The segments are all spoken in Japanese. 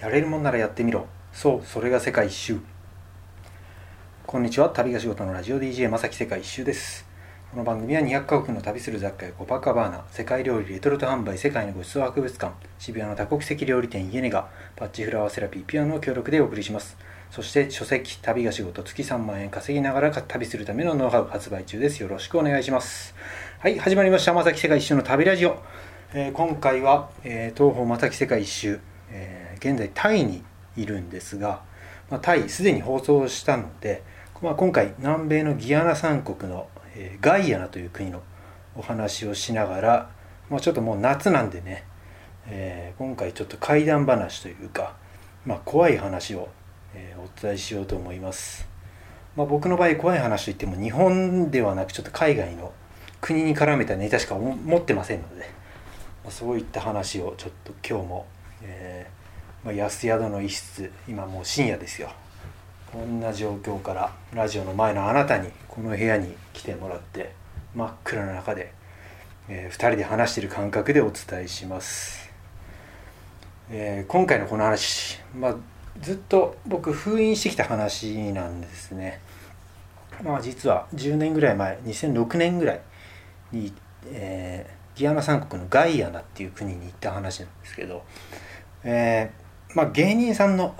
やれるもんならやってみろ。そうそれが世界一周。こんにちは。旅が仕事のラジオ DJ まさき世界一周です。この番組は200カ国の旅する雑貨やコパカバーナ世界料理レトルト販売世界のごちそう博物館渋谷の多国籍料理店イエネガパッチフラワーセラピーピアノの協力でお送りします。そして書籍旅が仕事月3万円稼ぎながら旅するためのノウハウ発売中です。よろしくお願いします。はい始まりました。まさき世界一周の旅ラジオ、えー、今回は、えー、東方まさき世界一周、えー、現在タイにいるんですが、まあ、タイすでに放送したので、まあ、今回南米のギアナ三国のえー、ガイアナという国のお話をしながら、まあ、ちょっともう夏なんでね、えー、今回ちょっと怪談話というか、まあ、怖い話を、えー、お伝えしようと思います、まあ、僕の場合怖い話といっても日本ではなくちょっと海外の国に絡めたネタしか持ってませんので、まあ、そういった話をちょっと今日も、えーまあ、安宿の一室今もう深夜ですよ。こんな状況からラジオの前のあなたにこの部屋に来てもらって真っ暗な中で、えー、2人で話している感覚でお伝えします、えー、今回のこの話、まあ、ずっと僕封印してきた話なんですね。まあ実は10年ぐらい前2006年ぐらいに、えー、ギアナ三国のガイアナっていう国に行った話なんですけど、えーまあ、芸人さんの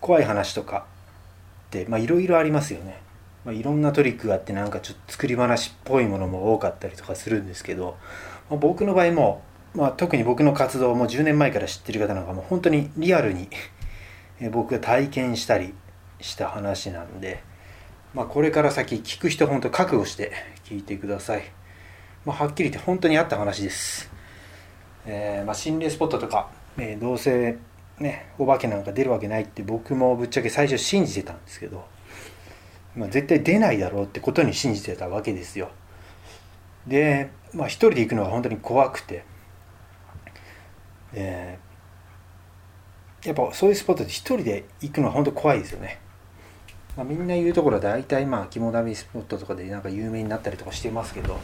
怖い話とかっていろいろありますよね、まあ、いろんなトリックがあってなんかちょっと作り話っぽいものも多かったりとかするんですけど、まあ、僕の場合も、まあ、特に僕の活動も10年前から知ってる方なんかもう本当にリアルに僕が体験したりした話なんで、まあ、これから先聞く人本当覚悟して聞いてください、まあ、はっきり言って本当にあった話です、えーまあ、心霊スポットとか、えー、どうせねお化けなんか出るわけないって僕もぶっちゃけ最初信じてたんですけど、まあ、絶対出ないだろうってことに信じてたわけですよ。で、まあ、一人で行くのが本当に怖くて、えー、やっぱそういうスポットで一人で行くのは本当怖いですよね、まあ、みんな言うところは大体まあ肝試しスポットとかでなんか有名になったりとかしてますけど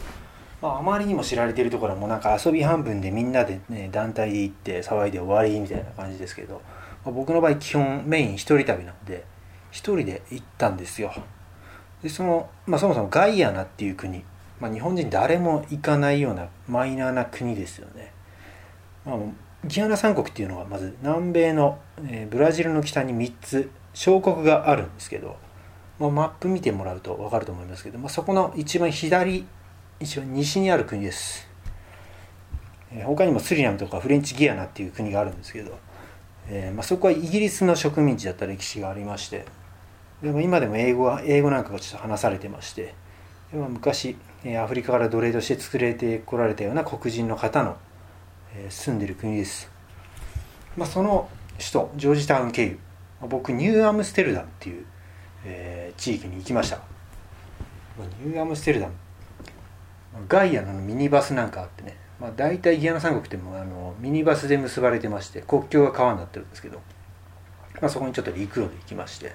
まあ、あまりにも知られてるところはもうなんか遊び半分でみんなでね団体で行って騒いで終わりみたいな感じですけど、まあ、僕の場合基本メイン一人旅なんで一人で行ったんですよ。でその、まあ、そもそもガイアナっていう国、まあ、日本人誰も行かないようなマイナーな国ですよね、まあ、ギアナ三国っていうのはまず南米の、えー、ブラジルの北に3つ小国があるんですけど、まあ、マップ見てもらうと分かると思いますけど、まあ、そこの一番左一応西にある国です、え、他にもスリナムとかフレンチギアナっていう国があるんですけど、えー、まあ、そこはイギリスの植民地だった歴史がありましてでも今でも英語は英語なんかがちょっと話されてましてでも昔、え、アフリカから奴隷として作れてこられたような黒人の方の、え住んでる国です、まあ、その首都ジョージタウン経由、まあ、僕ニューアムステルダムっていう、え地域に行きました。ニューアムステルダムガイアのミニバスなんかあってね、まあ、大体ギアナ三国ってもあのミニバスで結ばれてまして国境が川になってるんですけど、まあ、そこにちょっと陸路で行きまして。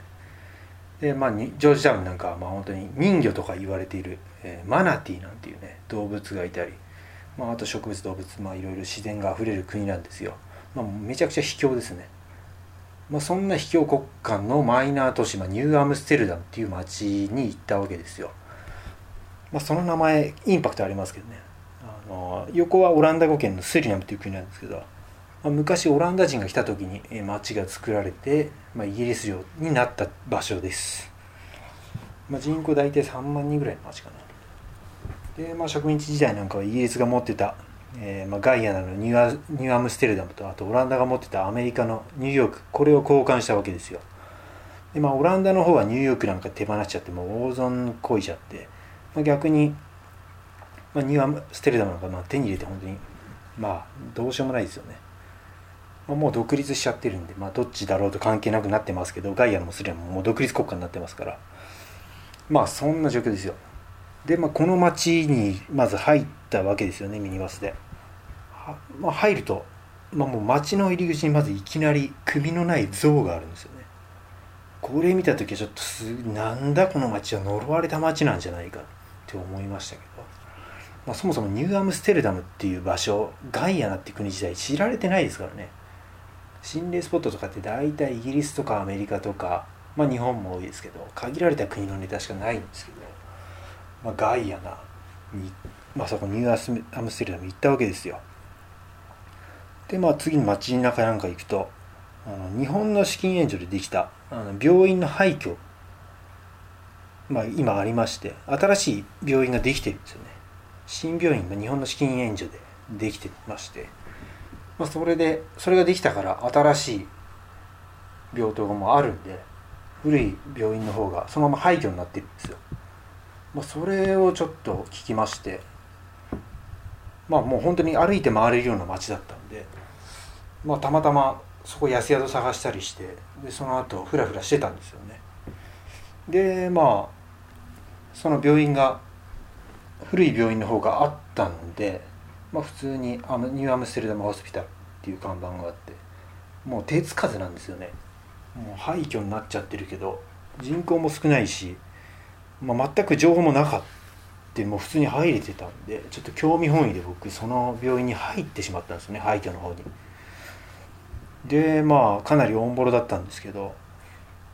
で、まあ、ジョージタウンなんかはまあ本当に人魚とか言われている、えー、マナティーなんていうね動物がいたり、まあ、あと植物動物、まあ、いろいろ自然があふれる国なんですよ、まあ、めちゃくちゃ秘境ですね。まあ、そんな秘境国家のマイナー都市、まあ、ニューアムステルダムっていう町に行ったわけですよ。まあ、その名前インパクトありますけどね。あの横はオランダ語圏のスリナムという国なんですけど、まあ、昔オランダ人が来た時に町が作られて、まあ、イギリス領になった場所です、まあ、人口大体3万人ぐらいの町かな。で、まあ、植民地時代なんかはイギリスが持ってた、えーまあ、ガイアナのニュアニューアムステルダムとあとオランダが持ってたアメリカのニューヨークこれを交換したわけですよ。でまあオランダの方はニューヨークなんか手放しちゃってもう大損こいちゃってまあ、逆に、まあ、ニュアムステルダムなんかまあ手に入れて本当にまあどうしようもないですよね、まあ、もう独立しちゃってるんで、まあ、どっちだろうと関係なくなってますけどガイアもスリラムももう独立国家になってますから。まあそんな状況ですよ。で、まあ、この町にまず入ったわけですよねミニバスで、まあ、入ると、まあ、もう町の入り口にまずいきなり首のない像があるんですよね。これ見た時はちょっとすなんだこの町は呪われた町なんじゃないか。って思いましたけど、まあ、そもそもニューアムステルダムっていう場所ガイアナって国自体知られてないですからね。心霊スポットとかって大体イギリスとかアメリカとか、まあ、日本も多いですけど限られた国のネタしかないんですけど、まあ、ガイアナに、まあ、そこニューアムステルダム行ったわけですよ。でまあ次に街中なんか行くとあの日本の資金援助でできたあの病院の廃墟まあ今ありまして新しい病院ができてるんですよね。新病院が日本の資金援助でできてましてまあ、それでそれができたから新しい病棟がもうあるんで古い病院の方がそのまま廃墟になってるんですよ、まあ、それをちょっと聞きましてまあもう本当に歩いて回れるような街だったんでまあたまたまそこ安宿探したりしてでその後フラフラしてたんですよね。でまあその病院が古い病院の方があったんでまあ、普通にアムニューアムステルダムホスピタルっていう看板があってもう手つかずなんですよね。もう廃墟になっちゃってるけど人口も少ないし、まあ、全く情報もなかったもう普通に入れてたんでちょっと興味本位で僕その病院に入ってしまったんですよね廃墟の方に。でまあかなりオンボロだったんですけど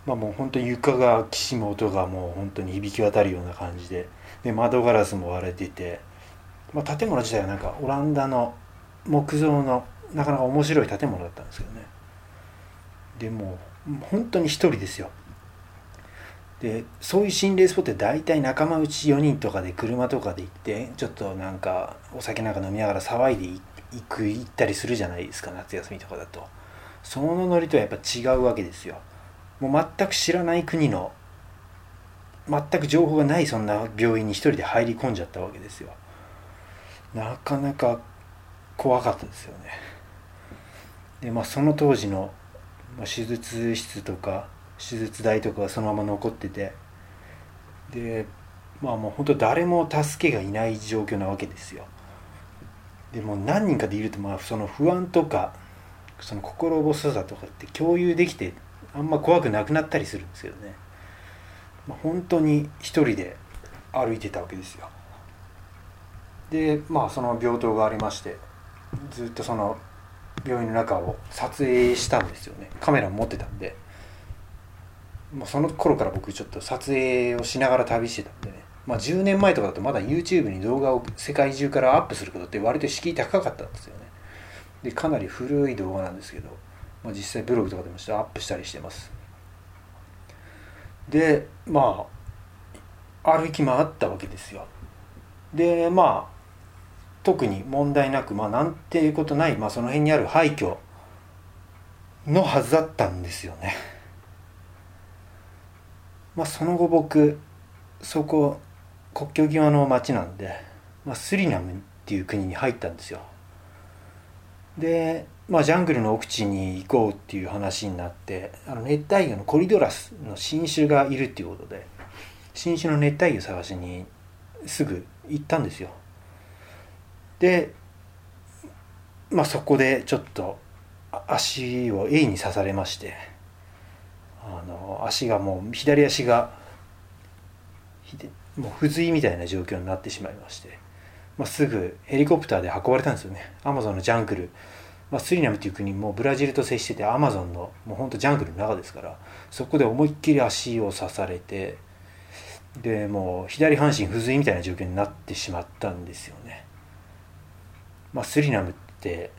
まあもう本当に床がきしむ音がもう本当に響き渡るような感じでで窓ガラスも割れててまあ、建物自体はなんかオランダの木造のなかなか面白い建物だったんですけどね。でもう本当に一人ですよ。でそういう心霊スポットって大体仲間内4人とかで車とかで行ってちょっとなんかお酒なんか飲みながら騒いで行く行ったりするじゃないですか夏休みとかだと。そのノリとはやっぱ違うわけですよ。もう全く知らない国の全く情報がないそんな病院に一人で入り込んじゃったわけですよ。なかなか怖かったですよね。でまあその当時の、手術室とか手術台とかがそのまま残っててでまあもう本当誰も助けがいない状況なわけですよ。でも何人かでいるとまあその不安とかその心細さとかって共有できてあんま怖くなくなったりするんですけどね、まあ、本当に一人で歩いてたわけですよ。でまあその病棟がありましてずっとその病院の中を撮影したんですよね。カメラ持ってたんで。もうその頃から僕ちょっと撮影をしながら旅してたんでね。まあ10年前とかだとまだ YouTube に動画を世界中からアップすることって割と敷居高かったんですよね。でかなり古い動画なんですけど、まあ、実際ブログとかでもアップしたりしてますでまあ歩き回ったわけですよでまあ特に問題なくまあなんていうことない、まあ、その辺にある廃墟のはずだったんですよね。まあ、その後僕そこ国境際の町なんで、まあ、スリナムっていう国に入ったんですよ。で、まあ、ジャングルの奥地に行こうっていう話になってあの熱帯魚のコリドラスの新種がいるっていうことで新種の熱帯魚探しにすぐ行ったんですよ。でまあそこでちょっと足を A に刺されましてあの足がもう左足がもう不随みたいな状況になってしまいまして、まあ、すぐヘリコプターで運ばれたんですよねアマゾンのジャングル、まあ、スリナムっていう国もブラジルと接しててアマゾンのもうほんとジャングルの中ですからそこで思いっきり足を刺されてでもう左半身不随みたいな状況になってしまったんですよね。まあ、スリナムって、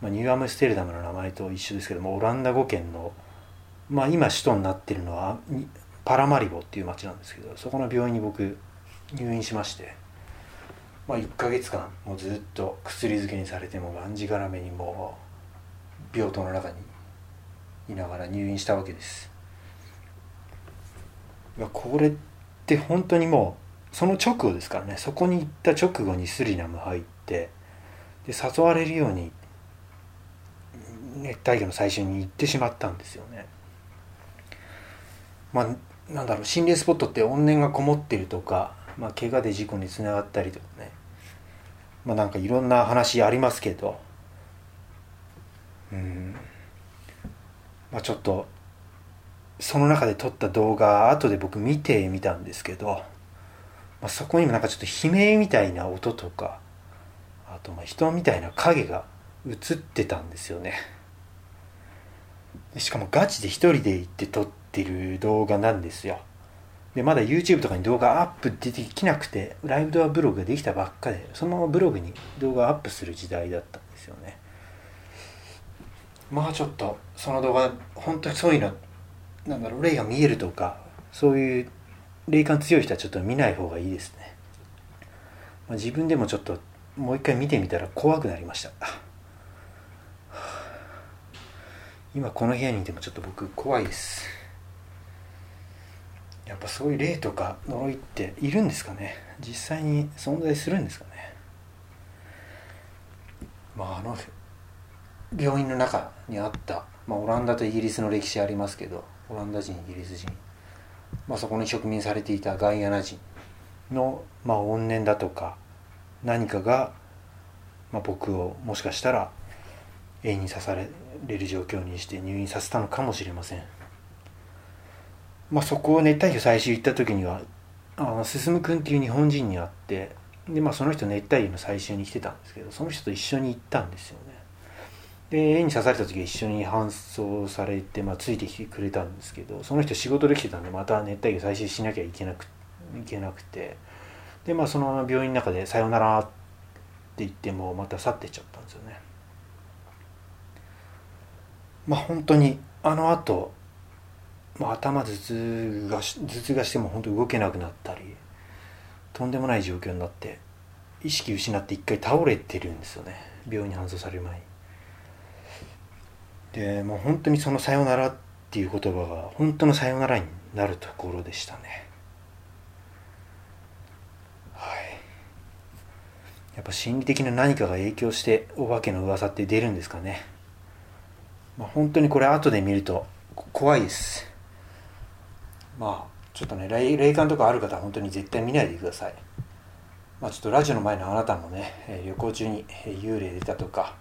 まあ、ニューアムステルダムの名前と一緒ですけどもオランダ語圏の、まあ、今首都になってるのはパラマリボっていう町なんですけどそこの病院に僕入院しまして、まあ、1ヶ月間もうずっと薬漬けにされてもがんじがらめにもう病棟の中にいながら入院したわけですこれって本当にもうその直後ですからねそこに行った直後にスリナム入ってで誘われるように熱帯魚の最初に行ってしまったんですよね。まあなんだろう心霊スポットって怨念がこもってるとか、まあ、怪我で事故につながったりとかね。まあなんかいろんな話ありますけど。うん。まあちょっとその中で撮った動画後で僕見てみたんですけど、まあ、そこにもなんかちょっと悲鳴みたいな音とかあとまあ人みたいな影が映ってたんですよね。しかもガチで一人で行って撮ってる動画なんですよ。でまだ YouTube とかに動画アップできなくてライブドアブログができたばっかでそのままブログに動画アップする時代だったんですよね。まあちょっとその動画本当にそういうのなんだろう霊が見えるとかそういう霊感強い人はちょっと見ない方がいいですね、まあ、自分でもちょっともう一回見てみたら怖くなりました。今この部屋にいてもちょっと僕怖いです。やっぱそういう霊とか呪いっているんですかね？実際に存在するんですかね？まああの病院の中にあった、まあ、オランダとイギリスの歴史ありますけどオランダ人イギリス人、まあ、そこに植民されていたガイアナ人の、まあ、怨念だとか何かが、まあ、僕をもしかしたら永に刺される状況にして入院させたのかもしれません。まあ、そこを熱帯魚最終行った時にはあの進君っていう日本人に会ってで、まあ、その人熱帯魚の最終に来てたんですけどその人と一緒に行ったんですよね。で絵に刺された時は一緒に搬送されて、まあ、ついてきてくれたんですけどその人仕事できてたんでまた熱帯魚採集しなきゃいけなくいけなくて。でまあそのまま病院の中で「さよなら」って言ってもまた去ってっちゃったんですよね。まあ本当にあのあとまあ、頭頭痛が頭痛がしても本当動けなくなったりとんでもない状況になって意識失って一回倒れてるんですよね。病院に搬送される前に。でもう本当にその「さよなら」っていう言葉が本当のさよならになるところでしたね。はい。やっぱ心理的な何かが影響してお化けの噂って出るんですかね。まあ本当にこれ後で見ると怖いです。まあちょっとね霊感とかある方は本当に絶対見ないでください。まあちょっとラジオの前のあなたもね旅行中に幽霊出たとか、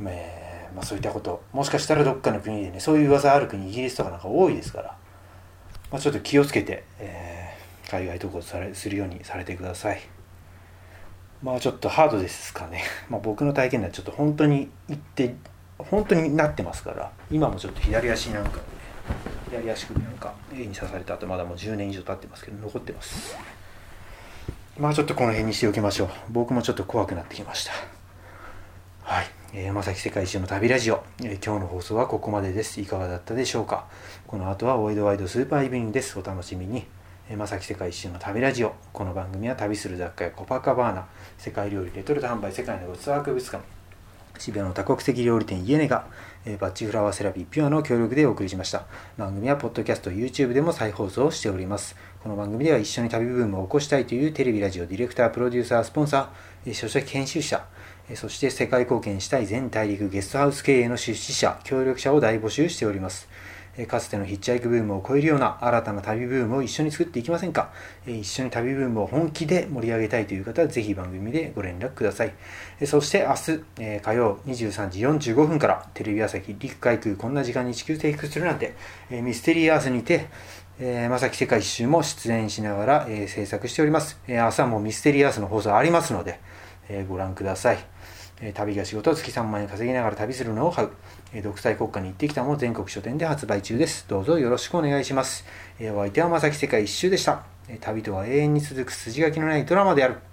えー、まあ、そういったこともしかしたらどっかの国でねそういう噂ある国イギリスとかなんか多いですから、まあ、ちょっと気をつけて、えー、海外渡航されするようにされてください。まあちょっとハードですかね、まあ、僕の体験ではちょっと本当に言って本当になってますから今もちょっと左足なんか左足首なんか A に刺された後まだもう10年以上経ってますけど残ってます。まあちょっとこの辺にしておきましょう。僕もちょっと怖くなってきました。はい、えー、山崎世界一周の旅ラジオ、えー、今日の放送はここまでです。いかがだったでしょうか。この後はワイドワイドスーパーイブニングです。お楽しみに。まさき世界一周の旅ラジオ。この番組は旅する雑貨やコパカバーナ。世界料理レトルト販売世界のごツアー博物館。渋谷の多国籍料理店イエネが、えー、バッチフラワーセラピーピュアの協力でお送りしました。番組はポッドキャスト、YouTube でも再放送しております。この番組では一緒に旅ブームを起こしたいというテレビ、ラジオ、ディレクター、プロデューサー、スポンサー、書籍編集者、そして世界貢献したい全大陸ゲストハウス経営の出資者、協力者を大募集しております。かつてのヒッチハイクブームを超えるような新たな旅ブームを一緒に作っていきませんか？一緒に旅ブームを本気で盛り上げたいという方はぜひ番組でご連絡ください。そして明日火曜23時45分からテレビ朝日陸海空こんな時間に地球征服するなんてミステリーアースにてえ、まさき世界一周も出演しながら、え、制作しております。えー、朝もミステリアースの放送ありますので、え、ご覧ください。旅が仕事、月3万円稼ぎながら旅するノウハウ、独裁国家に行ってきたも全国書店で発売中です。どうぞよろしくお願いします。お相手はまさき世界一周でした。旅とは永遠に続く筋書きのないドラマである。